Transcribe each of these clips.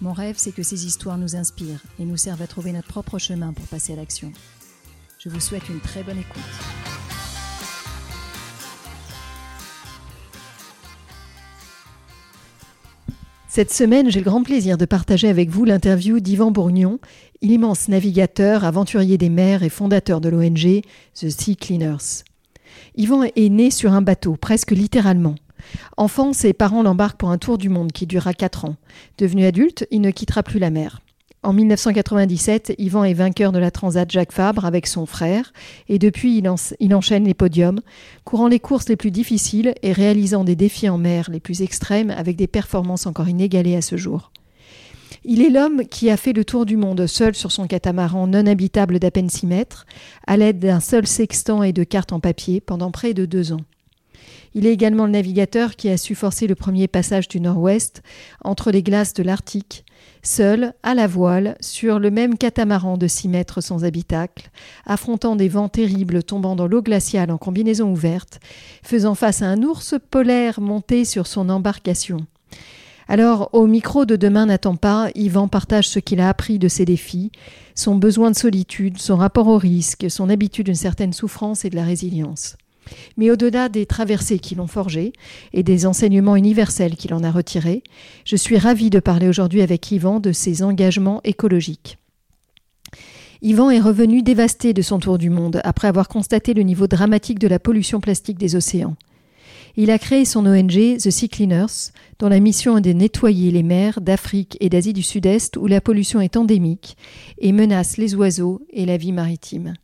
Mon rêve, c'est que ces histoires nous inspirent et nous servent à trouver notre propre chemin pour passer à l'action. Je vous souhaite une très bonne écoute. Cette semaine, j'ai le grand plaisir de partager avec vous l'interview d'Yvan Bourgnon, l'immense navigateur, aventurier des mers et fondateur de l'ONG The Sea Cleaners. Yvan est né sur un bateau, presque littéralement. Enfant, ses parents l'embarquent pour un tour du monde qui durera 4 ans. Devenu adulte, il ne quittera plus la mer. En 1997, Yvan est vainqueur de la Transat Jacques Fabre avec son frère, et depuis il, enchaîne les podiums, courant les courses les plus difficiles et réalisant des défis en mer les plus extrêmes avec des performances encore inégalées à ce jour. Il est l'homme qui a fait le tour du monde seul sur son catamaran non habitable d'à peine 6 mètres, à l'aide d'un seul sextant et de cartes en papier pendant près de deux ans. Il est également le navigateur qui a su forcer le premier passage du nord-ouest entre les glaces de l'Arctique, seul, à la voile, sur le même catamaran de 6 mètres sans habitacle, affrontant des vents terribles tombant dans l'eau glaciale en combinaison ouverte, faisant face à un ours polaire monté sur son embarcation. Alors, au micro de Demain n'attend pas, Yvan partage ce qu'il a appris de ses défis, son besoin de solitude, son rapport au risque, son habitude d'une certaine souffrance et de la résilience. Mais au-delà des traversées qui l'ont forgé et des enseignements universels qu'il en a retirés, je suis ravie de parler aujourd'hui avec Yvan de ses engagements écologiques. Yvan est revenu dévasté de son tour du monde après avoir constaté le niveau dramatique de la pollution plastique des océans. Il a créé son ONG The Sea Cleaners, dont la mission est de nettoyer les mers d'Afrique et d'Asie du Sud-Est où la pollution est endémique et menace les oiseaux et la vie maritime.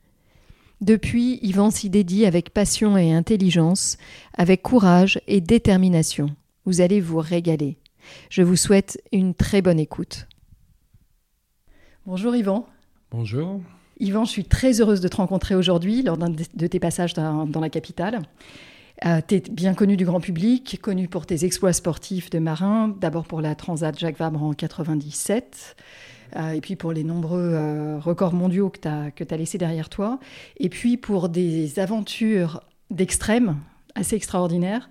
Depuis, Yvan s'y dédie avec passion et intelligence, avec courage et détermination. Vous allez vous régaler. Je vous souhaite une très bonne écoute. Bonjour Yvan. Bonjour. Yvan, je suis très heureuse de te rencontrer aujourd'hui lors d'un de tes passages dans, la capitale. Euh, tu es bien connu du grand public, connu pour tes exploits sportifs de marin, d'abord pour la Transat Jacques Vabre en 97, euh, et puis pour les nombreux euh, records mondiaux que tu as, laissés derrière toi, et puis pour des aventures d'extrême assez extraordinaires,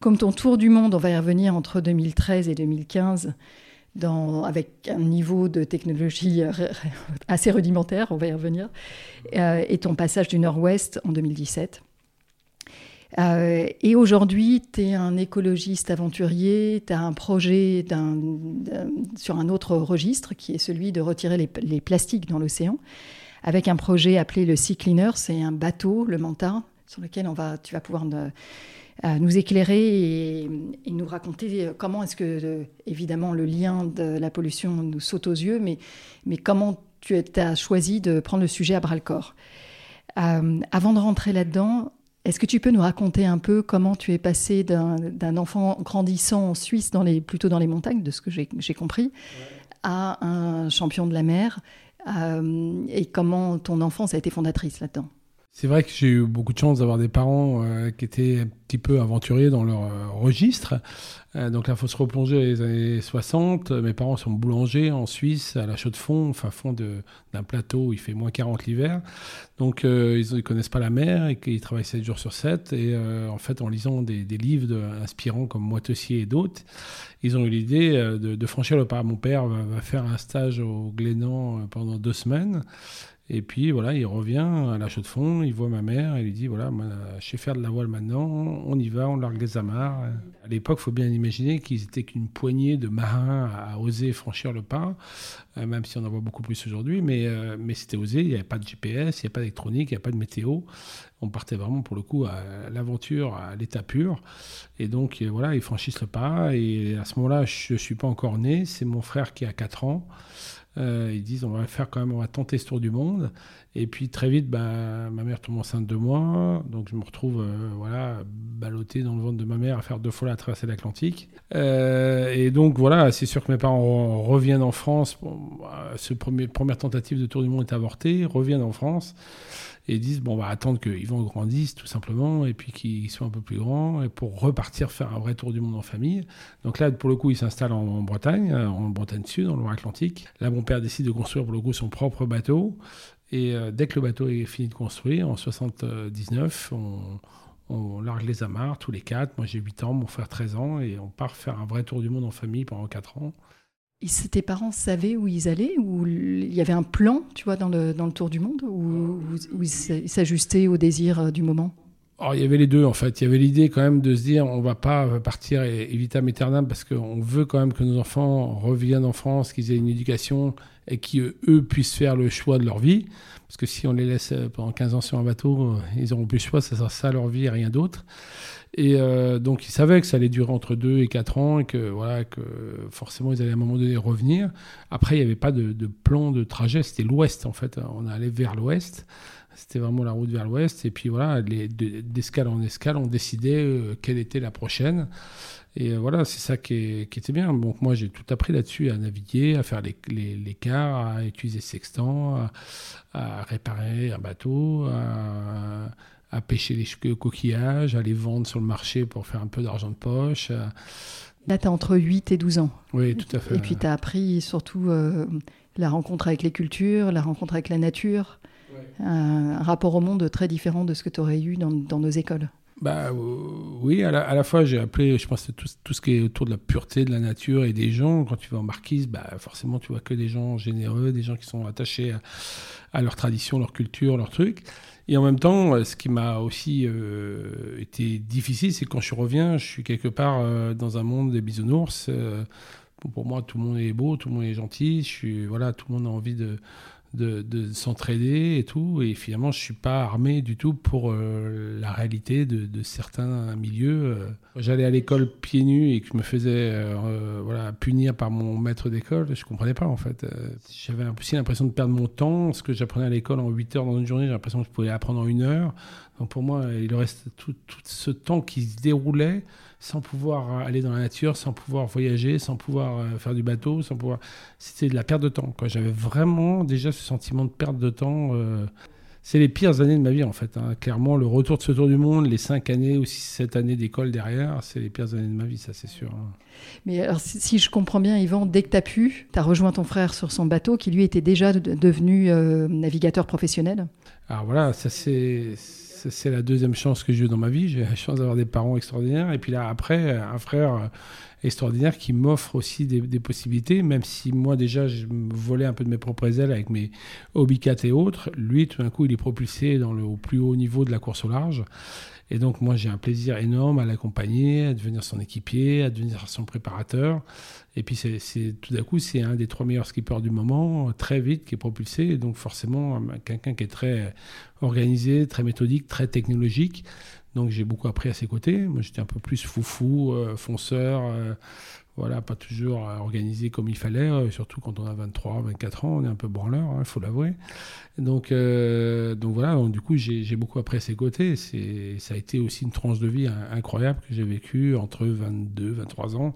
comme ton tour du monde, on va y revenir entre 2013 et 2015, dans, avec un niveau de technologie assez rudimentaire, on va y revenir, euh, et ton passage du Nord-Ouest en 2017. Euh, et aujourd'hui, tu es un écologiste aventurier, tu as un projet sur un autre registre qui est celui de retirer les, plastiques dans l'océan, avec un projet appelé le Sea Cleaner, c'est un bateau, le Manta, sur lequel on va, tu vas pouvoir euh, nous éclairer et, nous raconter comment est-ce que, évidemment, le lien de la pollution nous saute aux yeux, mais, mais comment tu as choisi de prendre le sujet à bras-le-corps. Euh, avant de rentrer là-dedans, est-ce que tu peux nous raconter un peu comment tu es passé d'un enfant grandissant en Suisse, dans les, plutôt dans les montagnes, de ce que j'ai compris, à un champion de la mer euh, Et comment ton enfance a été fondatrice là-dedans? C'est vrai que j'ai eu beaucoup de chance d'avoir des parents euh, qui étaient un petit peu aventuriers dans leur euh, registre. Euh, donc là, il faut se replonger les années 60. Mes parents sont boulangers en Suisse, à la Chaux-de-Fonds, enfin fond d'un plateau où il fait moins 40 l'hiver. Donc ils ne connaissent pas la mer et ils travaillent 7 jours sur 7. Et en fait, en lisant des, livres inspirants comme Moitessier et d'autres, ils ont eu l'idée de, de, franchir le pas. Mon père va, va, faire un stage au Glénan pendant deux semaines. Et puis voilà, il revient à la chaux de fond, il voit ma mère, et lui dit voilà, je sais faire de la voile maintenant, on y va, on largue les amarres. À l'époque, il faut bien imaginer qu'ils étaient qu'une poignée de marins à oser franchir le pas, euh, même si on en voit beaucoup plus aujourd'hui, mais, euh, mais c'était osé, il n'y avait pas de GPS, il n'y avait pas d'électronique, il n'y avait pas de météo. On partait vraiment pour le coup à l'aventure, à l'état pur. Et donc euh, voilà, ils franchissent le pas, et à ce moment-là, je ne suis pas encore né, c'est mon frère qui a 4 ans. Euh, ils disent on va faire quand même, on va tenter ce tour du monde. Et puis très vite, bah, ma mère tombe enceinte de moi, donc je me retrouve euh, voilà ballotté dans le ventre de ma mère à faire deux fois la traversée de l'Atlantique. Euh, et donc voilà, c'est sûr que mes parents reviennent en France. Bah, ce premier première tentative de tour du monde est avortée, reviennent en France et disent bon on va attendre qu'ils vont grandissent tout simplement et puis qu'ils soient un peu plus grands et pour repartir faire un vrai tour du monde en famille. Donc là pour le coup ils s'installent en, Bretagne, euh, en Bretagne Sud, en Loire-Atlantique. Là mon père décide de construire pour le coup son propre bateau et euh, dès que le bateau est fini de construire en 79 on, on largue les amarres tous les quatre. Moi j'ai 8 ans, mon frère 13 ans et on part faire un vrai tour du monde en famille pendant 4 ans. Tes parents savaient où ils allaient Ou il y avait un plan, tu vois, dans le, dans le tour du monde Ou, ils s'ajustaient au désir euh, du moment? Il y avait les deux en fait. Il y avait l'idée quand même de se dire on va pas partir et, vitam aeternam parce qu'on veut quand même que nos enfants reviennent en France, qu'ils aient une éducation et qu'eux puissent faire le choix de leur vie. Parce que si on les laisse euh, pendant 15 ans sur un bateau, euh, ils n'auront plus le choix, ça sera ça leur vie et rien d'autre. Et euh, donc ils savaient que ça allait durer entre 2 et 4 ans et que, voilà, que forcément ils allaient à un moment donné revenir. Après, il n'y avait pas de, plan de trajet, c'était l'ouest en fait. On allait vers l'ouest. C'était vraiment la route vers l'ouest. Et puis voilà, d'escale en escale, on décidait quelle était la prochaine. Et voilà, c'est ça qui, était bien. Donc moi, j'ai tout appris là-dessus, à naviguer, à faire les, les, cars, à utiliser sextant, à, réparer un bateau, à, pêcher les coquillages, à les vendre sur le marché pour faire un peu d'argent de poche. Là, tu as entre 8 et 12 ans. Oui, tout à fait. Et puis, tu as appris surtout euh, la rencontre avec les cultures, la rencontre avec la nature, un, rapport au monde très différent de ce que tu aurais eu dans, dans nos écoles. Bah oui, à la, fois j'ai appelé, je pense, tout, tout ce qui est autour de la pureté de la nature et des gens. Quand tu vas en marquise, bah forcément tu vois que des gens généreux, des gens qui sont attachés à, leur tradition, leur culture, leur truc. Et en même temps, ce qui m'a aussi euh, été difficile, c'est quand je reviens, je suis quelque part euh, dans un monde des bisounours. Euh, pour moi, tout le monde est beau, tout le monde est gentil. Je suis, voilà, tout le monde a envie de, de, s'entraider et tout. Et finalement, je suis pas armé du tout pour euh, la réalité de, certains milieux. Euh. J'allais à l'école pieds nus et que je me faisais euh, voilà, punir par mon maître d'école, je comprenais pas en fait. J'avais aussi l'impression de perdre mon temps. Ce que j'apprenais à l'école en 8 heures dans une journée, j'ai l'impression que je pouvais apprendre en une heure. Donc pour moi, il reste tout, tout ce temps qui se déroulait sans pouvoir aller dans la nature, sans pouvoir voyager, sans pouvoir euh, faire du bateau, sans pouvoir. C'était de la perte de temps. J'avais vraiment déjà ce sentiment de perte de temps. Euh, c'est les pires années de ma vie en fait. Hein. Clairement, le retour de ce tour du monde, les cinq années ou sept années d'école derrière, c'est les pires années de ma vie, ça c'est sûr. Hein. Mais alors, si, je comprends bien, Yvan, dès que tu as pu, tu as rejoint ton frère sur son bateau qui lui était déjà devenu euh, navigateur professionnel? Alors voilà, ça c'est c'est la deuxième chance que j'ai eue dans ma vie. J'ai la chance d'avoir des parents extraordinaires. Et puis là, après, un frère extraordinaire qui m'offre aussi des, possibilités, même si moi déjà je volais un peu de mes propres ailes avec mes hobby et autres. Lui, tout d'un coup, il est propulsé dans le, au plus haut niveau de la course au large. Et donc, moi, j'ai un plaisir énorme à l'accompagner, à devenir son équipier, à devenir son préparateur. Et puis, c'est, tout d'un coup, c'est un des trois meilleurs skippers du moment, très vite, qui est propulsé. Et donc, forcément, quelqu'un qui est très organisé, très méthodique, très technologique. Donc, j'ai beaucoup appris à ses côtés. Moi, j'étais un peu plus foufou, euh, fonceur. Euh, voilà, pas toujours organisé comme il fallait, euh, surtout quand on a 23, 24 ans, on est un peu branleur, il hein, faut l'avouer. Donc, euh, donc voilà, du coup, j'ai beaucoup appris à ses côtés. Ça a été aussi une tranche de vie incroyable que j'ai vécue entre 22, 23 ans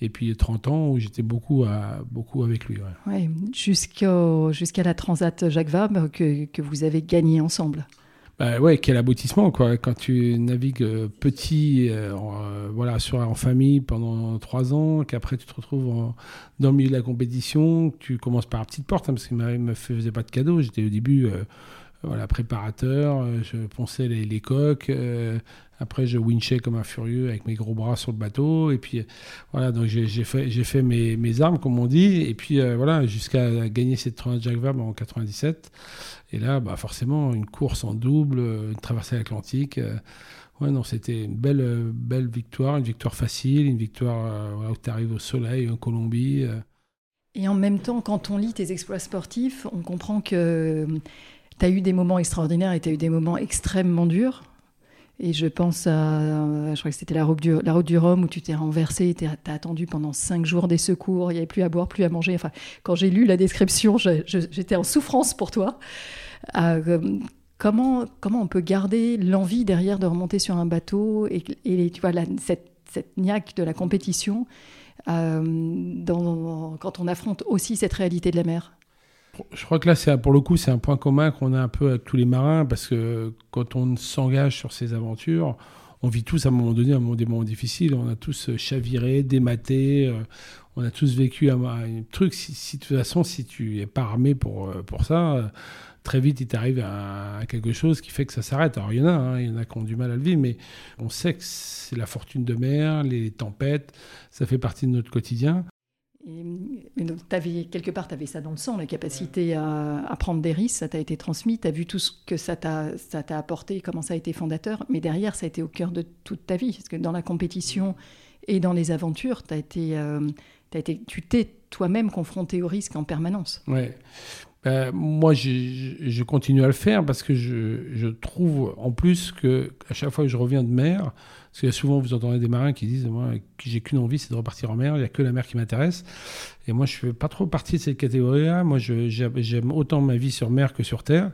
et puis 30 ans où j'étais beaucoup, beaucoup avec lui. Ouais. Jusqu'à la Transat Jacques Vabre que, que vous avez gagné ensemble. Bah ouais, quel aboutissement quoi. Quand tu navigues euh, petit, euh, euh, voilà, sur en famille pendant trois ans, qu'après tu te retrouves dans le milieu de la compétition, tu commences par la petite porte, hein, parce qu'il ne me faisait pas de cadeaux. J'étais au début voilà, préparateur, je ponçais les, coques, après je winchais comme un furieux avec mes gros bras sur le bateau, et puis voilà, donc j'ai fait, fait mes, mes, armes comme on dit, et puis voilà, jusqu'à gagner cette tournoi de Jacques en 97. Et là, bah, forcément, une course en double, une traversée atlantique. Euh, ouais, non, c'était une belle, euh, belle victoire, une victoire facile, une victoire euh, où tu arrives au soleil en Colombie. Et en même temps, quand on lit tes exploits sportifs, on comprend que tu as eu des moments extraordinaires et tu as eu des moments extrêmement durs. Et je pense à, je crois que c'était la route du, la route du Rhum où tu t'es renversé, tu as attendu pendant cinq jours des secours, il n'y avait plus à boire, plus à manger. Enfin, quand j'ai lu la description, j'étais en souffrance pour toi. Euh, comment, comment on peut garder l'envie derrière de remonter sur un bateau et, tu vois, cette, cette niaque de la compétition euh, quand on affronte aussi cette réalité de la mer? Je crois que là, pour le coup, c'est un point commun qu'on a un peu avec tous les marins, parce que quand on s'engage sur ces aventures, on vit tous à un moment donné un moment, des moments difficiles. On a tous chaviré, dématé, euh, on a tous vécu un, truc. Si, de toute façon, si tu n'es pas armé pour, euh, pour ça, euh, très vite, il t'arrive à, quelque chose qui fait que ça s'arrête. Alors, il y en a, hein, il y en a qui ont du mal à le vivre, mais on sait que c'est la fortune de mer, les tempêtes, ça fait partie de notre quotidien. Et, donc, quelque part, tu avais ça dans le sang, la capacité à, prendre des risques, ça t'a été transmis, tu as vu tout ce que ça t'a apporté, comment ça a été fondateur, mais derrière, ça a été au cœur de toute ta vie, parce que dans la compétition et dans les aventures, as été, euh, été, tu t'es toi-même confronté au risque en permanence. Ben, moi, je, continue à le faire parce que je, je, trouve en plus que à chaque fois que je reviens de mer, parce que souvent vous entendez des marins qui disent moi j'ai qu'une envie c'est de repartir en mer, il n'y a que la mer qui m'intéresse. Et moi je fais pas trop partie de cette catégorie-là. Moi j'aime autant ma vie sur mer que sur terre.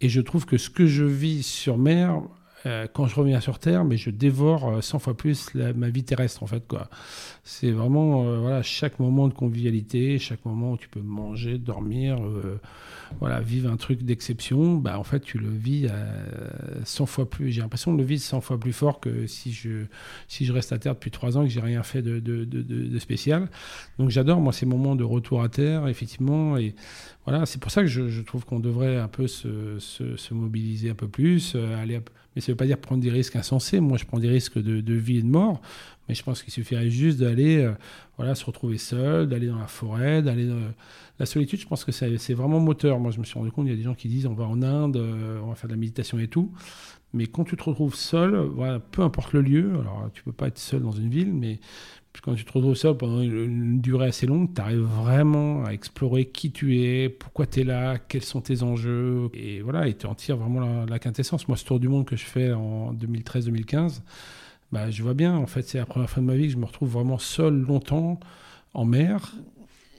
Et je trouve que ce que je vis sur mer euh, quand je reviens sur Terre, mais je dévore 100 euh, fois plus ma vie terrestre, en fait. C'est vraiment euh, voilà, chaque moment de convivialité, chaque moment où tu peux manger, dormir, voilà, vivre un truc d'exception, bah, en fait, tu le vis 100 fois plus. J'ai l'impression de le vivre 100 fois plus fort que si je, si je reste à Terre depuis 3 ans et que j'ai rien fait de, de, spécial. Donc j'adore, moi, ces moments de retour à Terre, effectivement. Et voilà, c'est pour ça que je, trouve qu'on devrait un peu se, mobiliser un peu plus, aller mais ça ne veut pas dire prendre des risques insensés. Moi, je prends des risques de, vie et de mort. Mais je pense qu'il suffirait juste d'aller euh, voilà, se retrouver seul, d'aller dans la forêt, d'aller. Dans... La solitude, je pense que c'est vraiment moteur. Moi, je me suis rendu compte, il y a des gens qui disent on va en Inde, euh, on va faire de la méditation et tout. Mais quand tu te retrouves seul, voilà, peu importe le lieu, alors tu peux pas être seul dans une ville, mais quand tu te retrouves seul pendant une, durée assez longue, tu arrives vraiment à explorer qui tu es, pourquoi tu es là, quels sont tes enjeux. Et voilà, et tu en tires vraiment la, quintessence. Moi, ce tour du monde que je fais en 2013-2015, bah, je vois bien, en fait, c'est la première fois de ma vie que je me retrouve vraiment seul longtemps en mer.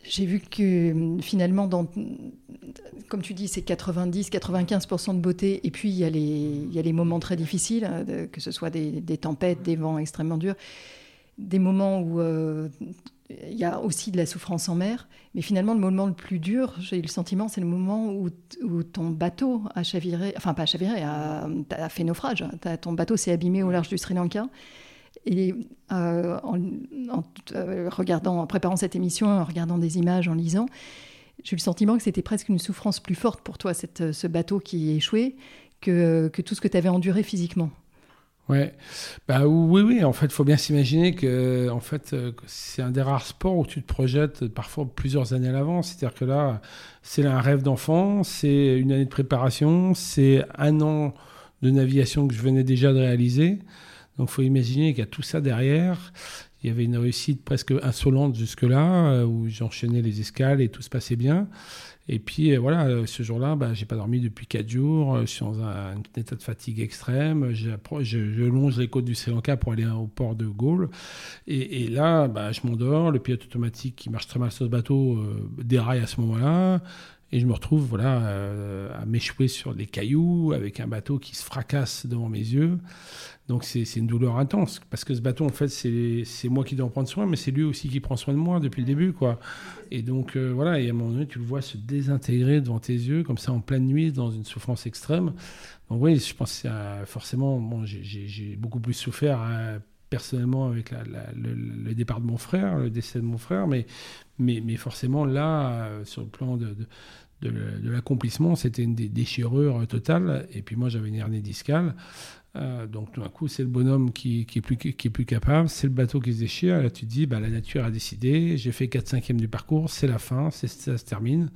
J'ai vu que finalement, dans, comme tu dis, c'est 90-95% de beauté, et puis il y, a les, moments très difficiles, hein, que ce soit des tempêtes, des vents extrêmement durs des moments où euh, il y a aussi de la souffrance en mer, mais finalement le moment le plus dur, j'ai eu le sentiment, c'est le moment où, ton bateau a chaviré, enfin pas chaviré, a, fait naufrage. ton bateau s'est abîmé au large du Sri Lanka. Et euh, en, euh, regardant, en préparant cette émission, en regardant des images, en lisant, j'ai eu le sentiment que c'était presque une souffrance plus forte pour toi, ce bateau qui échoué, que, que tout ce que tu avais enduré physiquement. Ouais, bah oui, oui. En fait, il faut bien s'imaginer que, en fait, euh, c'est un des rares sports où tu te projettes parfois plusieurs années à l'avance. C'est-à-dire que là, c'est un rêve d'enfant, c'est une année de préparation, c'est un an de navigation que je venais déjà de réaliser. Donc, il faut imaginer qu'il y a tout ça derrière. Il y avait une réussite presque insolente jusque-là, euh, où j'enchaînais les escales et tout se passait bien. Et puis euh, voilà, euh, ce jour-là, bah, j'ai pas dormi depuis 4 jours. Euh, je suis dans un, état de fatigue extrême. Je, je, longe les côtes du Sri Lanka pour aller au port de Gaulle. Et, là, bah, je m'endors. Le pilote automatique qui marche très mal sur ce bateau déraille à ce moment-là. Et je me retrouve voilà, à m'échouer sur des cailloux avec un bateau qui se fracasse devant mes yeux. Donc c'est une douleur intense, parce que ce bateau, en fait, c'est moi qui dois en prendre soin, mais c'est lui aussi qui prend soin de moi depuis le début. quoi. Et donc euh, voilà, et à un moment donné, tu le vois se désintégrer devant tes yeux, comme ça, en pleine nuit, dans une souffrance extrême. Donc oui, je pense que forcément, bon, j'ai beaucoup plus souffert hein, personnellement avec le, départ de mon frère, le décès de mon frère, mais, mais, mais forcément là, euh, sur le plan de de l'accomplissement, c'était une déchirure totale. Et puis moi, j'avais une hernie discale. Euh, donc tout d'un coup, c'est le bonhomme qui, est plus, qui est plus capable, c'est le bateau qui se déchire. Là, tu dis, bah, la nature a décidé, j'ai fait 4 5 du parcours, c'est la fin, ça se termine.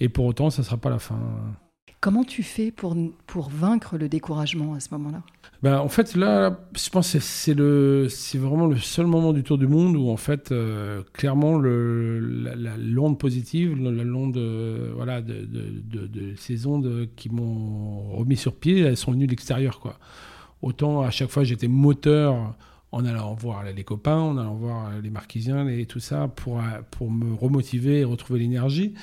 Et pour autant, ça ne sera pas la fin. Comment tu fais pour, pour vaincre le découragement à ce moment-là? Bah, En fait, là, je pense que c'est vraiment le seul moment du Tour du Monde où, en fait, euh, clairement, le, la, l'onde positive, la l'onde euh, voilà, de, de, de, de, ces ondes qui m'ont remis sur pied, elles sont venues de l'extérieur. Quoi autant à chaque fois j'étais moteur en allant voir les copains, en allant voir les marquisiens et tout ça pour, pour me remotiver et retrouver l'énergie.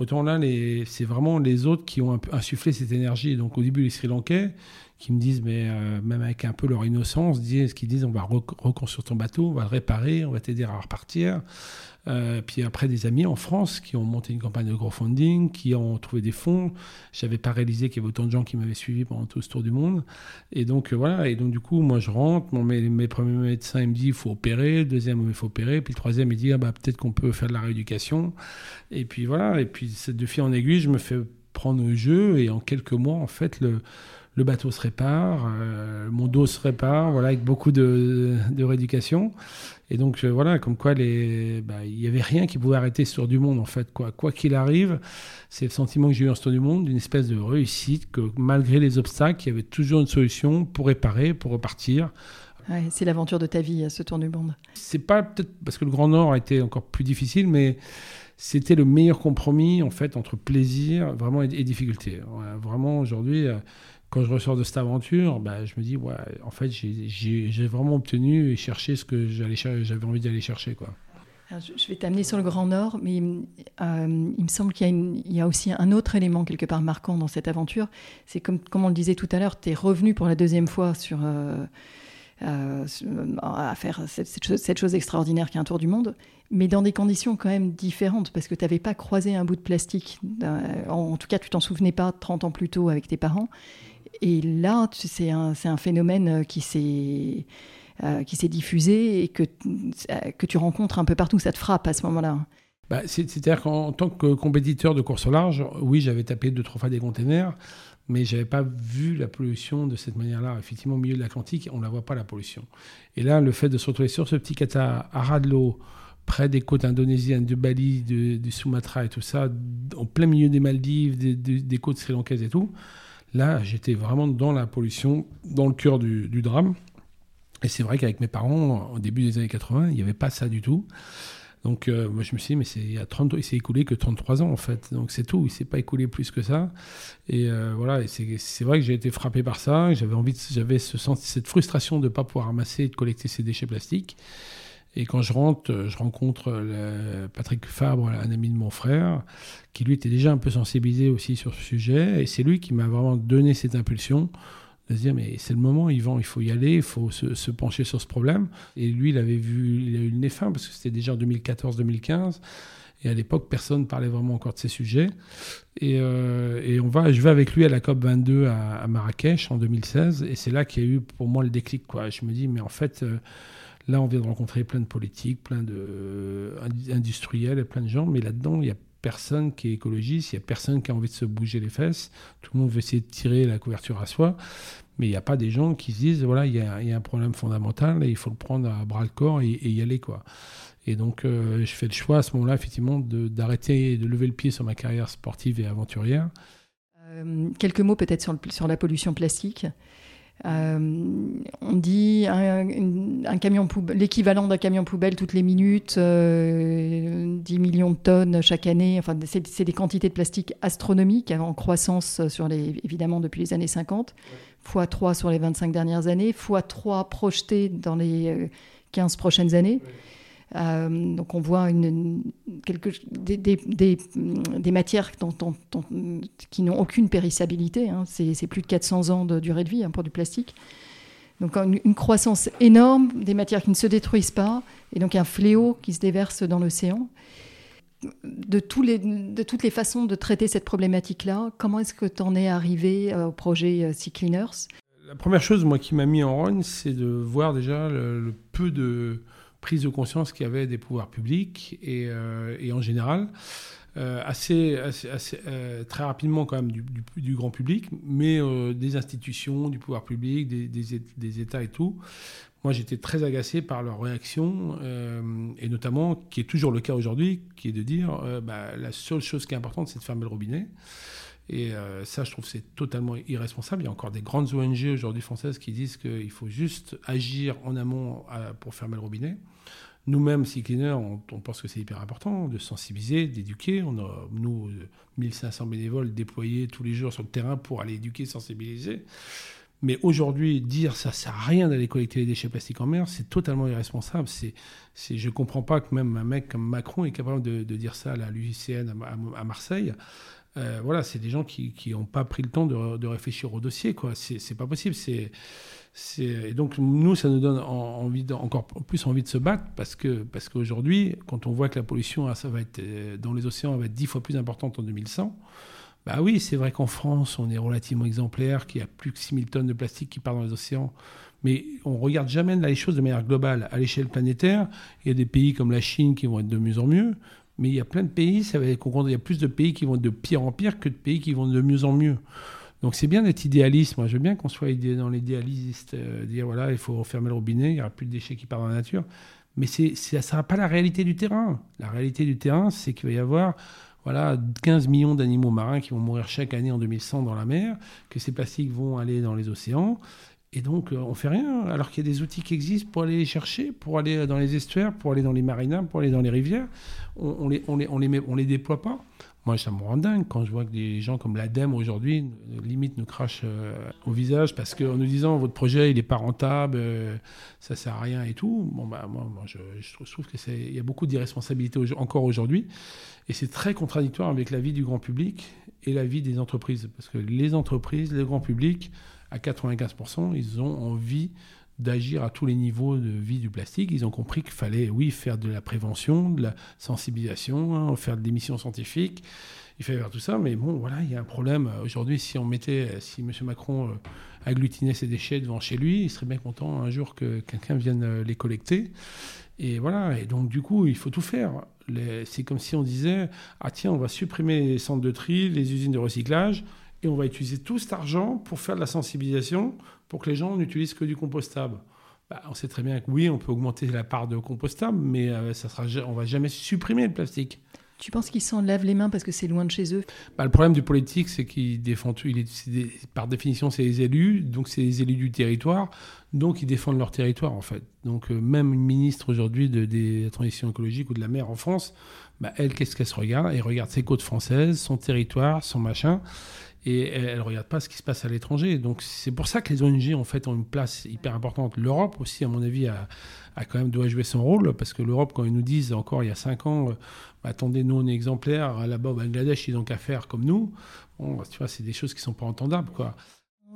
Autant là, c'est vraiment les autres qui ont insufflé cette énergie. Donc au début, les Sri Lankais, qui me disent, mais euh, même avec un peu leur innocence, disent, qu'ils disent on va reconstruire ton bateau, on va le réparer, on va t'aider à repartir. Euh, puis après, des amis en France qui ont monté une campagne de crowdfunding, qui ont trouvé des fonds. J'avais pas réalisé qu'il y avait autant de gens qui m'avaient suivi pendant tout ce tour du monde. Et donc, euh, voilà. Et donc, du coup, moi, je rentre. mes, mes, premiers médecins, ils me disent il faut opérer. Le deuxième, il faut opérer. Puis le troisième, il dit ah, bah, peut-être qu'on peut faire de la rééducation. Et puis voilà. Et puis, de fil en aiguille, je me fais prendre au jeu. Et en quelques mois, en fait, le le bateau se répare, euh, mon dos se répare, voilà, avec beaucoup de, rééducation. Et donc euh, voilà, comme quoi bah, il n'y avait rien qui pouvait arrêter ce tour du monde en fait. Quoi qu'il arrive, c'est le sentiment que j'ai eu en ce tour du monde, d'une espèce de réussite, que malgré les obstacles, il y avait toujours une solution pour réparer, pour repartir. c'est l'aventure de ta vie, ce tour du monde. C'est pas peut-être parce que le Grand Nord a été encore plus difficile, mais c'était le meilleur compromis en fait entre plaisir vraiment et, difficulté. vraiment aujourd'hui, euh, quand je ressors de cette aventure, bah, je me dis, ouais, en fait, j'ai vraiment obtenu et cherché ce que j'avais envie d'aller chercher. Quoi. je vais t'amener sur le Grand Nord, mais euh, il me semble qu'il y, a aussi un autre élément quelque part marquant dans cette aventure. C'est comme, comme on le disait tout à l'heure, tu es revenu pour la deuxième fois sur, euh, euh, à faire cette, chose, extraordinaire qui est un tour du monde, mais dans des conditions quand même différentes, parce que tu n'avais pas croisé un bout de plastique. En, tout cas, tu t'en souvenais pas 30 ans plus tôt avec tes parents. Et là, c'est un, phénomène euh, qui s'est euh, qui s'est diffusé et que, euh, que tu rencontres un peu partout. Ça te frappe à ce moment-là. Bah, C'est-à-dire qu'en tant que compétiteur de course au large, oui, j'avais tapé deux, trois fois des containers, mais je n'avais pas vu la pollution de cette manière-là. Effectivement, au milieu de l'Atlantique, on ne la voit pas, la pollution. Et là, le fait de se retrouver sur ce petit kata à ras de l'eau, près des côtes indonésiennes, de Bali, du Sumatra et tout ça, en plein milieu des Maldives, des côtes sri-lankaises et tout, Là, j'étais vraiment dans la pollution, dans le cœur du, drame. Et c'est vrai qu'avec mes parents, au début des années 80, il n'y avait pas ça du tout. Donc, euh, moi, je me suis dit, mais il, y a 30, il s'est écoulé que 33 ans, en fait. Donc, c'est tout. Il ne s'est pas écoulé plus que ça. Et euh, voilà, et c'est vrai que j'ai été frappé par ça. J'avais envie, j'avais ce, cette frustration de ne pas pouvoir ramasser et de collecter ces déchets plastiques. Et quand je rentre, euh, je rencontre euh, Patrick Fabre, un ami de mon frère, qui lui était déjà un peu sensibilisé aussi sur ce sujet. Et c'est lui qui m'a vraiment donné cette impulsion de se dire mais c'est le moment, Yvan, il faut y aller, il faut se, pencher sur ce problème. Et lui, il avait vu, il a eu le nez fin parce que c'était déjà en 2014-2015. Et à l'époque, personne ne parlait vraiment encore de ces sujets. Et, euh, et, on va, je vais avec lui à la COP 22 à, Marrakech en 2016. Et c'est là qu'il y a eu pour moi le déclic. Je me dis, mais en fait, Là, on vient de rencontrer plein de politiques, plein d'industriels euh, et plein de gens, mais là-dedans, il n'y a personne qui est écologiste, il n'y a personne qui a envie de se bouger les fesses. Tout le monde veut essayer de tirer la couverture à soi, mais il n'y a pas des gens qui se disent voilà, il y, a, un problème fondamental et il faut le prendre à bras le corps et, y aller. quoi. Et donc, euh, je fais le choix à ce moment-là, effectivement, d'arrêter, de, lever le pied sur ma carrière sportive et aventurière. Euh, quelques mots peut-être sur, la pollution plastique. Euh, on dit un, camion l'équivalent d'un camion poubelle toutes les minutes, 10 euh, millions de tonnes chaque année. Enfin, c'est des quantités de plastique astronomiques en croissance sur les, évidemment depuis les années 50, fois 3 sur les 25 dernières années, fois 3 projetés dans les 15 euh, prochaines années. Euh, donc on voit des, matières qui n'ont aucune périssabilité. Hein. C'est plus de 400 ans de durée de vie hein, pour du plastique. Donc une, croissance énorme, des matières qui ne se détruisent pas, et donc un fléau qui se déverse dans l'océan. De, toutes les façons de traiter cette problématique-là, comment est-ce que tu en es arrivé euh, au projet euh, Sea Cleaners? La première chose, moi, qui m'a mis en rogne, c'est de voir déjà le peu de, prise de conscience qu'il y avait des pouvoirs publics et, euh, et en général, euh, assez, assez, euh, très rapidement quand même du, du, grand public, mais des institutions, du pouvoir public, des, des, des États et tout. Moi, j'étais très agacé par leur réaction, et notamment, qui est toujours le cas aujourd'hui, qui est de dire bah, la seule chose qui est importante, c'est de fermer le robinet. Et euh, ça, je trouve c'est totalement irresponsable. Il y a encore des grandes ONG aujourd'hui françaises qui disent qu'il faut juste agir en amont euh, pour fermer le robinet. Nous-mêmes, Cleaner, on, pense que c'est hyper important de sensibiliser, d'éduquer. On a, nous, 1500 bénévoles déployés tous les jours sur le terrain pour aller éduquer, sensibiliser. Mais aujourd'hui, dire ça sert à rien d'aller collecter les déchets plastiques en mer, c'est totalement irresponsable. C'est, c'est, je comprends pas que même un mec comme Macron est capable de, dire ça à l'UICN à, Marseille. Euh, voilà, c'est des gens qui n'ont pas pris le temps de, de, réfléchir au dossier, quoi. C'est, pas possible. C'est, et donc nous, ça nous donne envie encore plus envie de se battre parce que parce qu'aujourd'hui, quand on voit que la pollution, ah, ça va être euh, dans les océans, va être dix fois plus importante en 2100. Bah oui, c'est vrai qu'en France, on est relativement exemplaire, qu'il y a plus que 6000 tonnes de plastique qui partent dans les océans. Mais on regarde jamais les choses de manière globale. À l'échelle planétaire, il y a des pays comme la Chine qui vont être de mieux en mieux. Mais il y a plein de pays, ça va être, il y a plus de pays qui vont de pire en pire que de pays qui vont de mieux en mieux. Donc c'est bien d'être idéaliste. Moi, je veux bien qu'on soit dans l'idéaliste, euh, dire voilà, il faut refermer le robinet, il n'y aura plus de déchets qui partent dans la nature. Mais ça ne sera pas la réalité du terrain. La réalité du terrain, c'est qu'il va y avoir voilà, 15 millions d'animaux marins qui vont mourir chaque année en 2100 dans la mer, que ces plastiques vont aller dans les océans. Et donc, euh, on fait rien, alors qu'il y a des outils qui existent pour aller les chercher, pour aller dans les estuaires, pour aller dans les marinas, pour aller dans les rivières. On ne les, on les, on les, on les déploie pas. Moi, ça me rend dingue quand je vois que des gens comme l'ADEME aujourd'hui, limite, nous crachent euh, au visage parce qu'en nous disant votre projet, il n'est pas rentable, ça euh, ça sert à rien et tout. Bon, bah, moi, je, trouve qu'il y a beaucoup d'irresponsabilité encore aujourd'hui. Et c'est très contradictoire avec la vie du grand public et la vie des entreprises. Parce que les entreprises, le grand public, à 95%, ils ont envie d'agir à tous les niveaux de vie du plastique. Ils ont compris qu'il fallait, oui, faire de la prévention, de la sensibilisation, hein, faire de l'émission scientifique. Il fallait faire tout ça, mais bon, voilà, il y a un problème. Aujourd'hui, si on mettait, si M. Macron euh, agglutinait ses déchets devant chez lui, il serait bien content un jour que quelqu'un vienne euh, les collecter. Et voilà, et donc du coup, il faut tout faire. C'est comme si on disait, ah tiens, on va supprimer les centres de tri, les usines de recyclage, et on va utiliser tout cet argent pour faire de la sensibilisation, pour que les gens n'utilisent que du compostable. Bah, on sait très bien que oui, on peut augmenter la part de compostable, mais euh, ça sera, on va jamais supprimer le plastique. Tu penses qu'ils s'en lavent les mains parce que c'est loin de chez eux? Bah, Le problème du politique, c'est qu'il défend tout. Il est, par définition, c'est les élus, donc c'est les élus du territoire, donc ils défendent leur territoire en fait. Donc euh, même une ministre aujourd'hui de, de, la transition écologique ou de la mer en France, bah, elle, qu'est-ce qu'elle se regarde? Elle regarde ses côtes françaises, son territoire, son machin et elle ne regarde pas ce qui se passe à l'étranger. Donc c'est pour ça que les ONG en fait ont une place hyper importante. L'Europe aussi, à mon avis, a, quand même doit jouer son rôle parce que l'Europe, quand ils nous disent encore il y a cinq ans, euh, bah, attendez, nous on est exemplaires, là-bas au Bangladesh ils n'ont qu'à faire comme nous. Bon, tu vois, c'est des choses qui sont pas entendables.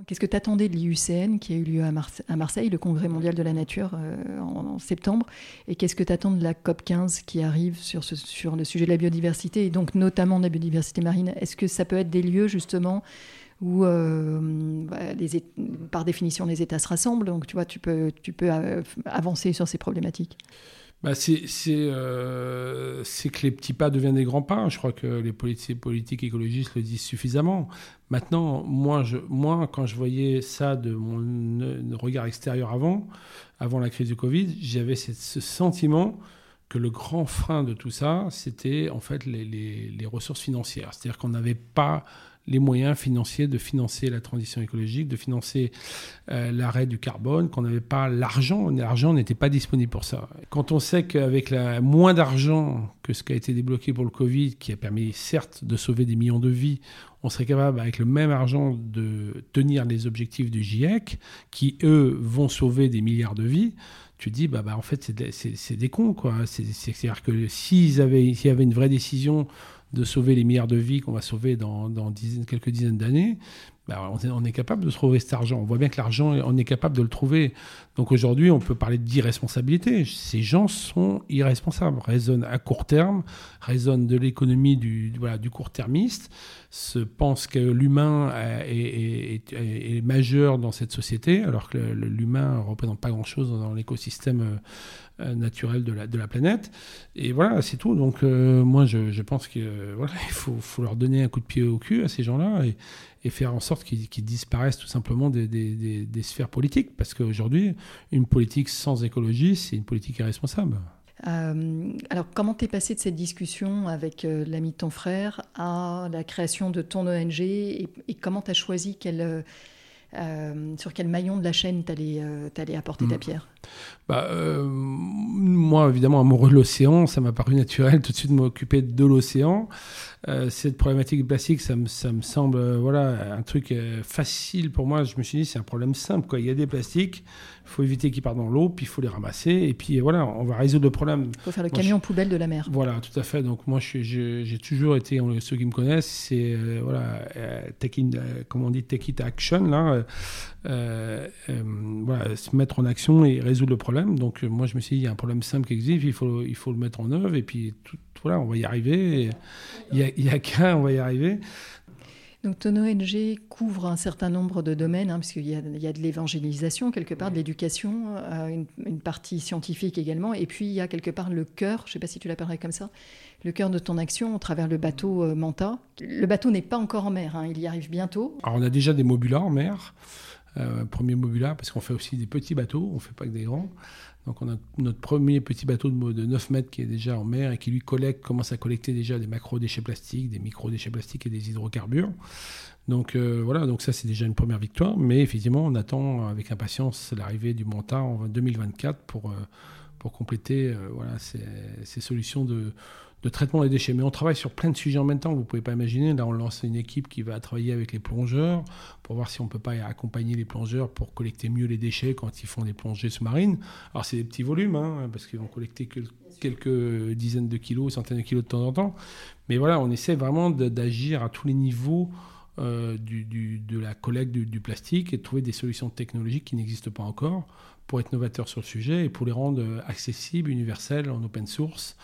Qu'est-ce que tu attendais de l'IUCN qui a eu lieu à, Marseille, le Congrès mondial de la nature euh, en, septembre? Et qu'est-ce que tu attends de la COP15 qui arrive sur, sur le sujet de la biodiversité et donc notamment de la biodiversité marine? Est-ce que ça peut être des lieux justement où, euh, bah, par définition, les États se rassemblent? Donc tu vois, tu peux, tu peux euh, avancer sur ces problématiques bah euh, c'est que les petits pas deviennent des grands pas. Je crois que les politiques, écologistes le disent suffisamment. Maintenant, moi, quand je voyais ça de mon regard extérieur avant, avant la crise du Covid, j'avais ce sentiment que le grand frein de tout ça, c'était en fait les ressources financières. C'est-à-dire qu'on n'avait pas les moyens financiers de financer la transition écologique, de financer euh, l'arrêt du carbone, qu'on n'avait pas l'argent, l'argent n'était pas disponible pour ça. Quand on sait qu'avec la, moins d'argent que ce qui a été débloqué pour le Covid, qui a permis certes de sauver des millions de vies, on serait capable avec le même argent de tenir les objectifs du GIEC, qui eux vont sauver des milliards de vies tu dis, bah, bah en fait, c'est des cons, quoi. C'est-à-dire que s'ils avaient, s'il y avait une vraie décision de sauver les milliards de vies qu'on va sauver dans, quelques dizaines d'années, bah, on, est, capable de trouver cet argent. On voit bien que l'argent, on est capable de le trouver. Donc aujourd'hui, on peut parler d'irresponsabilité. Ces gens sont irresponsables, raisonnent à court terme, raisonnent de l'économie du, voilà, du court-termiste, se pensent que l'humain est, majeur dans cette société, alors que l'humain ne représente pas grand-chose dans l'écosystème euh, naturel de la, de la planète. Et voilà, c'est tout. Donc euh, moi, je, pense qu'il voilà, il faut, leur donner un coup de pied au cul à ces gens-là et, faire en sorte qu'ils disparaissent tout simplement des, des, des, sphères politiques. Parce qu'aujourd'hui, une politique sans écologie, c'est une politique irresponsable. Euh, alors, comment t'es passé de cette discussion avec l'ami de ton frère à la création de ton ONG et, et comment t'as choisi quel, sur quel maillon de la chaîne t'allais allais apporter ta mm. pierre? Bah, euh, moi, évidemment, amoureux de l'océan, ça m'a paru naturel tout de suite de m'occuper de l'océan. Euh, cette problématique de plastique, ça me, ça me semble euh, voilà, un truc facile pour moi. Je me suis dit, c'est un problème simple. Quoi. Il y a des plastiques, il faut éviter qu'ils partent dans l'eau, puis il faut les ramasser, et puis voilà, on va résoudre le problème. Il faut faire le camion poubelle de la mer. Voilà, tout à fait. Donc moi, j'ai toujours été, ceux qui me connaissent, c'est voilà, take comme on dit, take it action, là, voilà, se mettre en action et résoudre le problème. Donc moi, je me suis dit, il y a un problème simple qui existe, il faut, il faut le mettre en œuvre, et puis tout, voilà, on va y arriver. Il n'y a, qu'un, on va y arriver. Donc ton ONG couvre un certain nombre de domaines, hein, puisqu'il y, a de l'évangélisation quelque part, de l'éducation, euh, une, partie scientifique également, et puis il y a quelque part le cœur, je ne sais pas si tu l'appellerais comme ça, le cœur de ton action au travers le bateau euh, Manta. Le bateau n'est pas encore en mer, hein, il y arrive bientôt. Alors on a déjà des mobulas en mer, euh, premier mobula, parce qu'on fait aussi des petits bateaux, on ne fait pas que des grands. Donc on a notre premier petit bateau de 9 mètres qui est déjà en mer et qui lui collecte, commence à collecter déjà des macro-déchets plastiques, des micro-déchets plastiques et des hydrocarbures. Donc euh, voilà, donc ça c'est déjà une première victoire, mais effectivement on attend avec impatience l'arrivée du Monta en 2024 pour, euh, pour compléter euh, voilà, ces, ces, solutions de, de traitement des déchets. Mais on travaille sur plein de sujets en même temps, vous ne pouvez pas imaginer. Là, on lance une équipe qui va travailler avec les plongeurs pour voir si on ne peut pas accompagner les plongeurs pour collecter mieux les déchets quand ils font des plongées sous-marines. Alors, c'est des petits volumes, hein, parce qu'ils vont collecter que quelques dizaines de kilos, centaines de kilos de temps en temps. Mais voilà, on essaie vraiment d'agir à tous les niveaux euh, du, de la collecte du, du, plastique et de trouver des solutions technologiques qui n'existent pas encore pour être novateurs sur le sujet et pour les rendre accessibles, universels, en open source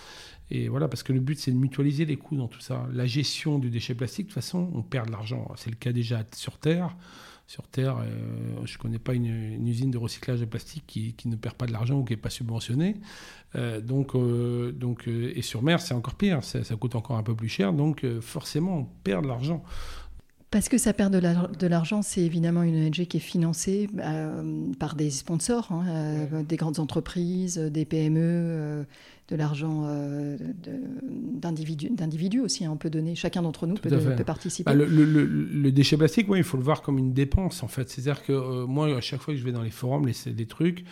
et voilà, parce que le but, c'est de mutualiser les coûts dans tout ça. La gestion du déchet plastique, de toute façon, on perd de l'argent. C'est le cas déjà sur Terre. Sur Terre, euh, je ne connais pas une, usine de recyclage de plastique qui, ne perd pas de l'argent ou qui n'est pas subventionnée. Euh, euh, et sur mer, c'est encore pire. Ça, coûte encore un peu plus cher. Donc, forcément, on perd de l'argent. Parce que ça perd de l'argent, c'est évidemment une ONG qui est financée par des sponsors, hein, des grandes entreprises, des PME, de l'argent euh, d'individus aussi. Hein, on peut donner, chacun d'entre nous peut, participer. Ah, le, déchet plastique, ouais, il faut le voir comme une dépense en fait. C'est-à-dire que euh, moi, à chaque fois que je vais dans les forums, les, les trucs,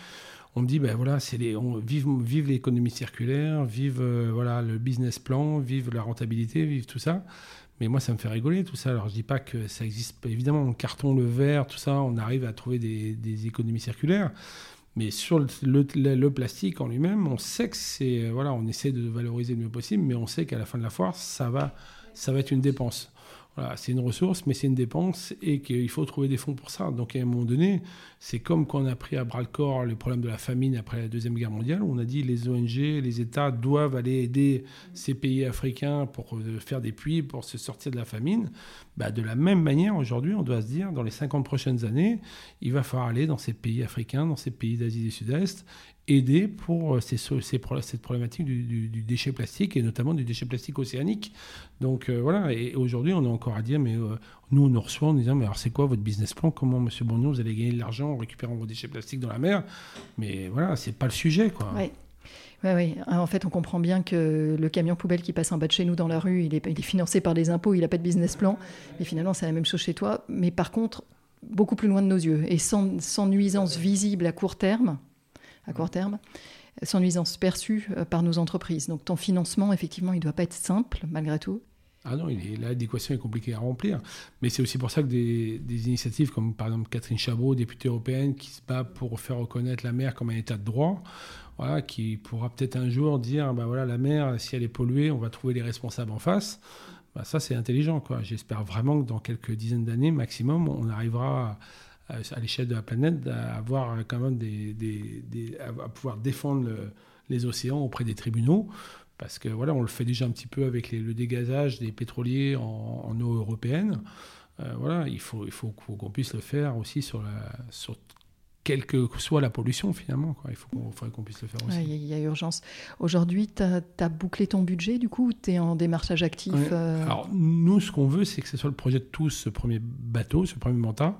on me dit, ben voilà, c'est les, on, vive, vive l'économie circulaire, vive euh, voilà, le business plan, vive la rentabilité, vive tout ça. Mais moi, ça me fait rigoler tout ça. Alors, je dis pas que ça existe. Évidemment, le carton, le verre, tout ça, on arrive à trouver des, des économies circulaires. Mais sur le, plastique en lui-même, on sait que c'est. Voilà, on essaie de valoriser le mieux possible, mais on sait qu'à la fin de la foire, ça va, ça va être une dépense c'est une ressource, mais c'est une dépense et qu'il faut trouver des fonds pour ça. Donc à un moment donné, c'est comme quand on a pris à bras le corps le problème de la famine après la Deuxième Guerre mondiale, où on a dit les ONG, les États doivent aller aider ces pays africains pour euh, faire des puits, pour se sortir de la famine. Bah, de la même manière, aujourd'hui, on doit se dire, dans les 50 prochaines années, il va falloir aller dans ces pays africains, dans ces pays d'Asie du Sud-Est, aider pour euh, cette problématique du, déchet plastique et notamment du déchet plastique océanique. Donc euh, voilà, et aujourd'hui on est encore à dire, mais euh, nous on nous reçoit en disant, mais alors c'est quoi votre business plan? Comment, monsieur Bonneau, vous allez gagner de l'argent en récupérant vos déchets plastiques dans la mer? Mais voilà, c'est pas le sujet, quoi. Oui. Oui, oui. En fait, on comprend bien que le camion poubelle qui passe en bas de chez nous dans la rue, il est, financé par des impôts, il n'a pas de business plan. Mais finalement, c'est la même chose chez toi. Mais par contre, beaucoup plus loin de nos yeux et sans nuisance visible à court terme, à court terme, sans nuisance perçue euh, par nos entreprises. Donc ton financement, effectivement, il ne doit pas être simple, malgré tout. Ah non, l'équation est compliquée à remplir. Mais c'est aussi pour ça que des, initiatives comme par exemple Catherine Chabot, députée européenne, qui se bat pour faire reconnaître la mer comme un état de droit, voilà, qui pourra peut-être un jour dire, bah voilà, la mer, si elle est polluée, on va trouver les responsables en face. Bah ça, c'est intelligent. J'espère vraiment que dans quelques dizaines d'années maximum, on arrivera à à l'échelle de la planète, à avoir quand même des, à pouvoir défendre les océans auprès des tribunaux. Parce que voilà, on le fait déjà un petit peu avec le dégazage des pétroliers en, eau européenne. Euh, voilà, il faut, il faut, qu'on puisse le faire aussi sur, la, sur quelle que soit la pollution finalement. Quoi. Il faut faudrait qu'on puisse le faire aussi. Il y, a urgence. Aujourd'hui, tu as, bouclé ton budget du coup Tu es en démarchage actif euh Alors nous, ce qu'on veut, c'est que ce soit le projet de tous, ce premier bateau, ce premier mandat.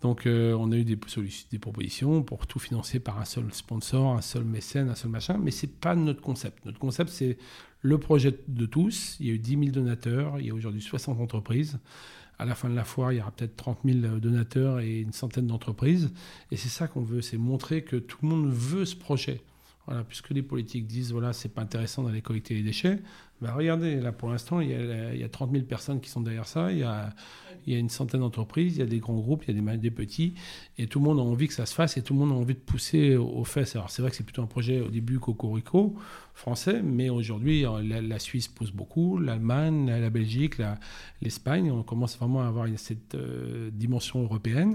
Donc euh, on a eu des, des, propositions pour tout financer par un seul sponsor, un seul mécène, un seul machin, mais ce n'est pas notre concept. Notre concept, c'est le projet de tous. Il y a eu 10 000 donateurs, il y a aujourd'hui 60 entreprises. À la fin de la foire, il y aura peut-être 30 000 donateurs et une centaine d'entreprises. Et c'est ça qu'on veut, c'est montrer que tout le monde veut ce projet. Voilà, puisque les politiques disent voilà, c'est pas intéressant d'aller collecter les déchets, bah regardez, là pour l'instant, il, y, a, 30 000 personnes qui sont derrière ça, il y a, une centaine d'entreprises, il y a des grands groupes, il y a des, petits, et tout le monde a envie que ça se fasse et tout le monde a envie de pousser aux fesses. Alors c'est vrai que c'est plutôt un projet au début cocorico français, mais aujourd'hui la, Suisse pousse beaucoup, l'Allemagne, la, Belgique, l'Espagne, on commence vraiment à avoir cette euh, dimension européenne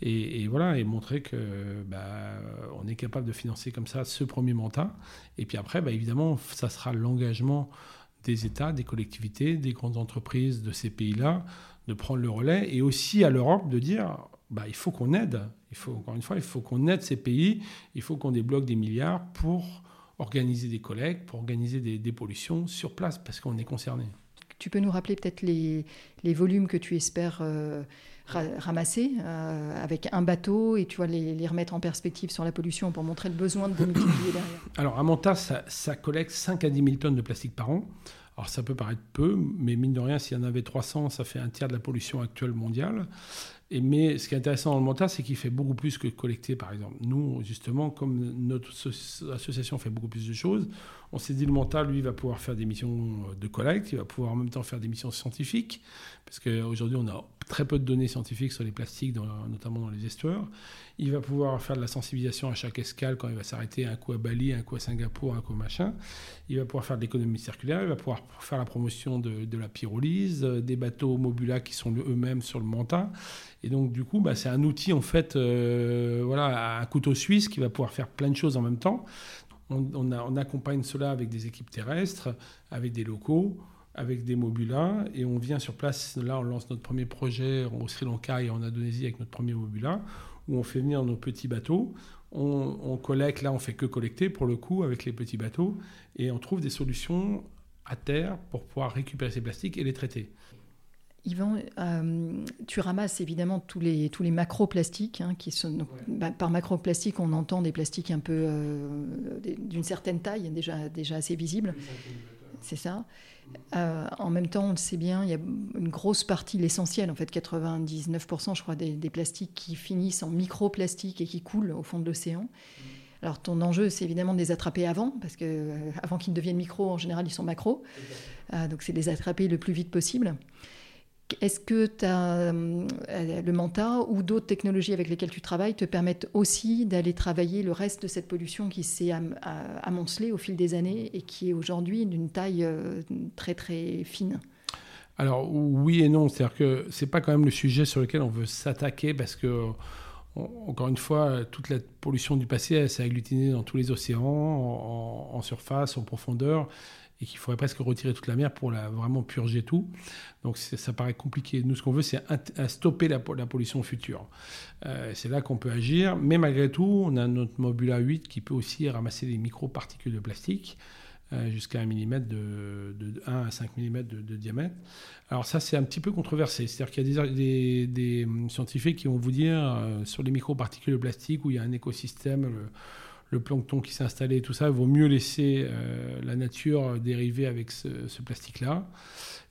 et, et, voilà, et montrer que bah, on est capable de financer comme ça ce premier mandat. Et puis après, bah, évidemment, ça sera l'engagement des États, des collectivités, des grandes entreprises de ces pays-là, de prendre le relais, et aussi à l'Europe de dire, bah, il faut qu'on aide, il faut, encore une fois, il faut qu'on aide ces pays, il faut qu'on débloque des milliards pour organiser des collectes, pour organiser des dépollutions sur place, parce qu'on est concerné. Tu peux nous rappeler peut-être les, volumes que tu espères euh, ramasser euh, avec un bateau et tu vois les, remettre en perspective sur la pollution pour montrer le besoin de démultiplier derrière Alors à ça, ça, collecte 5 à 10 000 tonnes de plastique par an. Alors ça peut paraître peu, mais mine de rien, s'il y en avait 300, ça fait un tiers de la pollution actuelle mondiale. Et, mais ce qui est intéressant dans le Manta, c'est qu'il fait beaucoup plus que collecter, par exemple. Nous, justement, comme notre association fait beaucoup plus de choses, on s'est dit le Manta, lui, va pouvoir faire des missions de collecte, il va pouvoir en même temps faire des missions scientifiques, parce qu'aujourd'hui, on a très peu de données scientifiques sur les plastiques, notamment dans les estuaires. Il va pouvoir faire de la sensibilisation à chaque escale quand il va s'arrêter un coup à Bali, un coup à Singapour, un coup machin. Il va pouvoir faire de l'économie circulaire, il va pouvoir faire la promotion de, la pyrolyse, euh, des bateaux Mobula qui sont eux-mêmes sur le Manta. Et donc, du coup, bah, c'est un outil, en fait, euh, voilà, un couteau suisse qui va pouvoir faire plein de choses en même temps. On accompagne cela avec des équipes terrestres, avec des locaux avec des mobulas et on vient sur place. Là, on lance notre premier projet au Sri Lanka et en Indonésie avec notre premier mobula où on fait venir nos petits bateaux. On, collecte, là, on fait que collecter pour le coup avec les petits bateaux et on trouve des solutions à terre pour pouvoir récupérer ces plastiques et les traiter. Yvan, euh, tu ramasses évidemment tous les, tous les macroplastiques. Hein, qui sont, bah, par macroplastique, on entend des plastiques un peu euh, d'une certaine taille, déjà, déjà assez visibles. C'est ça. Euh, en même temps, on le sait bien, il y a une grosse partie, l'essentiel, en fait, 99%, je crois, des, plastiques qui finissent en microplastiques et qui coulent au fond de l'océan. Alors, ton enjeu, c'est évidemment de les attraper avant, parce que euh, avant qu'ils ne deviennent micro, en général, ils sont macro. Euh, donc, c'est de les attraper le plus vite possible. Est-ce que euh, le Manta ou d'autres technologies avec lesquelles tu travailles te permettent aussi d'aller travailler le reste de cette pollution qui s'est amoncelée au fil des années et qui est aujourd'hui d'une taille euh, très très fine? Alors oui et non, c'est-à-dire que c'est pas quand même le sujet sur lequel on veut s'attaquer parce que encore une fois, toute la pollution du passé, s'est agglutinée dans tous les océans, en surface, en profondeur et qu'il faudrait presque retirer toute la mer pour la, vraiment purger tout. Donc ça paraît compliqué. Nous, ce qu'on veut, c'est stopper la, pollution future. Euh, c'est là qu'on peut agir, mais malgré tout, on a notre Mobula 8 qui peut aussi ramasser des micro-particules de plastique. Euh, jusqu'à 1 mm de, de, 1 à 5 mm de, diamètre. Alors ça, c'est un petit peu controversé. C'est-à-dire qu'il y a des, scientifiques qui vont vous dire, euh, sur les micro-particules de plastique, où il y a un écosystème, plancton qui s'est installé, tout ça, vaut mieux laisser euh, la nature dériver avec ce, plastique-là.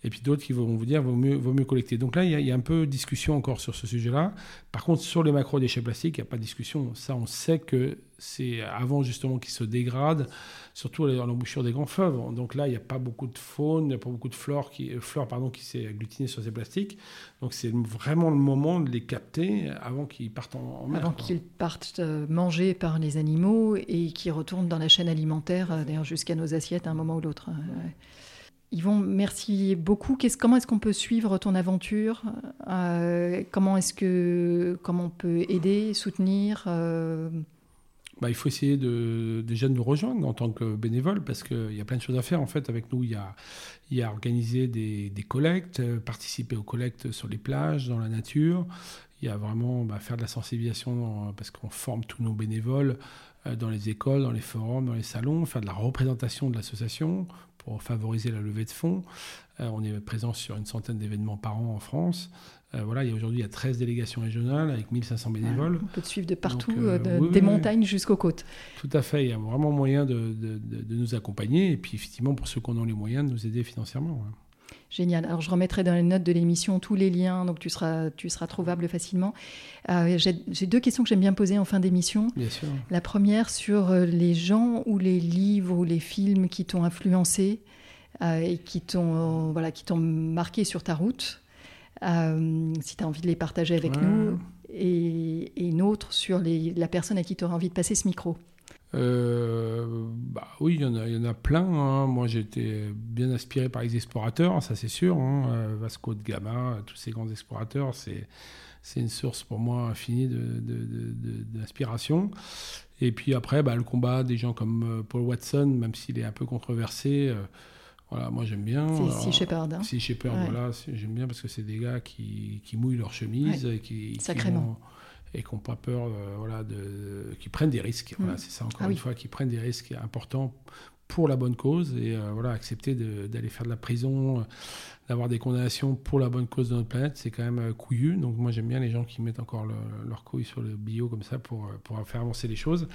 Et puis d'autres qui vont vous dire vaut mieux, vaut mieux collecter. Donc là, il y, a, un peu de discussion encore sur ce sujet-là. Par contre, sur les macro-déchets plastiques, il n'y a pas de discussion. Ça, on sait que c'est avant justement qu'ils se dégradent, surtout dans l'embouchure des grands fleuves. Donc là, il n'y a pas beaucoup de faune, il n'y a pas beaucoup de flore qui, euh, flore, pardon, qui s'est agglutinée sur ces plastiques. Donc c'est vraiment le moment de les capter avant qu'ils partent en, mer. Avant qu'ils partent euh, manger par les animaux et qu'ils retournent dans la chaîne alimentaire, euh, d'ailleurs jusqu'à nos assiettes à un moment ou l'autre. Yvon, merci beaucoup. comment est-ce qu'on peut suivre ton aventure? Comment est-ce que comment on peut aider, soutenir bah, il faut essayer de, déjà de nous rejoindre en tant que bénévole parce qu'il y a plein de choses à faire. En fait, avec nous, il y a, y a organiser des, des, collectes, participer aux collectes sur les plages, dans la nature. Il y a vraiment bah, faire de la sensibilisation parce qu'on forme tous nos bénévoles euh, dans les écoles, dans les forums, dans les salons, faire de la représentation de l'association pour favoriser la levée de fonds. Euh, on est présent sur une centaine d'événements par an en France. Euh, voilà, il y a aujourd'hui il y a 13 délégations régionales avec 1500 bénévoles. on peut te suivre de partout, euh, des montagnes jusqu'aux côtes. Tout à fait, il y a vraiment moyen de, de, nous accompagner et puis effectivement pour ceux qui en ont les moyens de nous aider financièrement. Génial. Alors je remettrai dans les notes de l'émission tous les liens, donc tu seras, tu seras trouvable facilement. Euh, J'ai deux questions que j'aime bien poser en fin d'émission. Bien sûr. La première sur euh, les gens ou les livres ou les films qui t'ont influencé euh, et qui t'ont voilà, qui t'ont marqué sur ta route. Euh, si tu as envie de les partager avec Ouais. nous. Et, et une autre sur les, la personne à qui tu aurais envie de passer ce micro. Euh, bah oui, il y en a, il y en a plein. hein. Moi, j'ai été bien inspiré par les explorateurs, ça c'est sûr. hein. Euh, Vasco de Gama, tous ces grands explorateurs, c'est c'est une source pour moi infinie de- de- de- de- d'inspiration. Et puis après, bah, le combat des gens comme euh, Paul Watson, même s'il est un peu controversé, euh, voilà, moi j'aime bien. C'est Alors, Sea Shepherd. hein. Sea Shepherd, Ouais. voilà, c'est- j'aime bien parce que c'est des gars qui, qui mouillent leur chemise et qui, qui Sacrément. Et qui n'ont pas peur, euh, voilà, de, qui prennent des risques. Voilà, Mm. c'est ça encore Ah une oui. fois, qui prennent des risques importants pour la bonne cause et euh, voilà, accepter d'aller faire de la prison, euh, d'avoir des condamnations pour la bonne cause de notre planète, c'est quand même euh, couillu. Donc moi j'aime bien les gens qui mettent encore le- leur couille sur le bio comme ça pour, pour faire avancer les choses.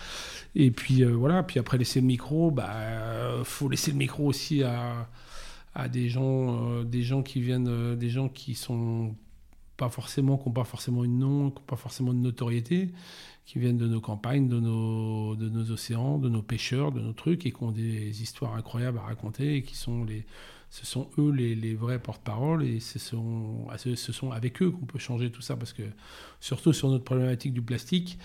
Et puis voilà, puis après laisser le micro, bah faut laisser le micro aussi à à des gens, des gens qui viennent, des gens qui sont pas forcément, qui n'ont pas forcément une nom, qui n'ont pas forcément de notoriété, qui viennent de nos campagnes, de nos, de nos océans, de nos pêcheurs, de nos trucs, et qui ont des histoires incroyables à raconter, et qui sont les, ce sont eux les, les vrais porte-parole, et ce sont, ce sont avec eux qu'on peut changer tout ça, parce que surtout sur notre problématique du plastique,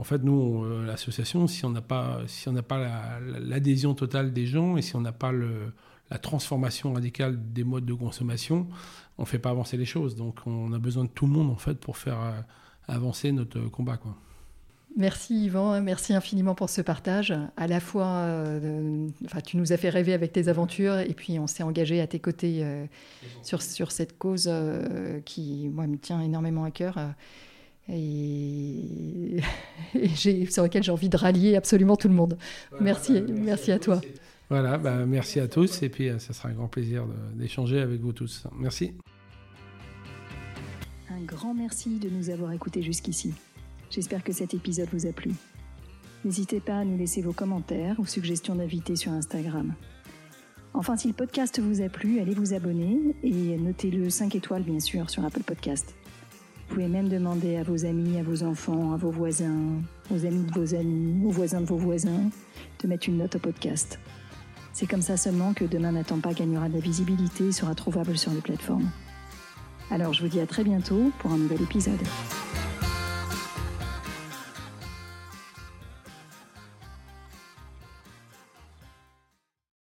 en fait, nous, euh, l'association, si on n'a pas, si on n'a pas la- la- l'adhésion totale des gens et si on n'a pas le, la transformation radicale des modes de consommation, on fait pas avancer les choses. Donc, on a besoin de tout le monde en fait pour faire euh, avancer notre combat, quoi. Merci Yvan, merci infiniment pour ce partage. À la fois, euh, enfin, tu nous as fait rêver avec tes aventures et puis on s'est engagé à tes côtés euh, sur, sur cette cause euh, qui, moi, me tient énormément à cœur euh, et, sur laquelle j'ai envie de rallier absolument tout le monde. Merci, merci à toi. Voilà, bah, merci à tous et puis euh, ça sera un grand plaisir d'échanger avec vous tous. Merci. Un grand merci de nous avoir écoutés jusqu'ici. J'espère que cet épisode vous a plu. N'hésitez pas à nous laisser vos commentaires ou suggestions d'invités sur Instagram. Enfin, si le podcast vous a plu, allez vous abonner et notez-le 5 étoiles, bien sûr, sur Apple Podcast. Vous pouvez même demander à vos amis, à vos enfants, à vos voisins, aux amis de vos amis, aux voisins de vos voisins, de mettre une note au podcast. C'est comme ça seulement que Demain n'attend pas gagnera de la visibilité et sera trouvable sur les plateformes. Alors je vous dis à très bientôt pour un nouvel épisode.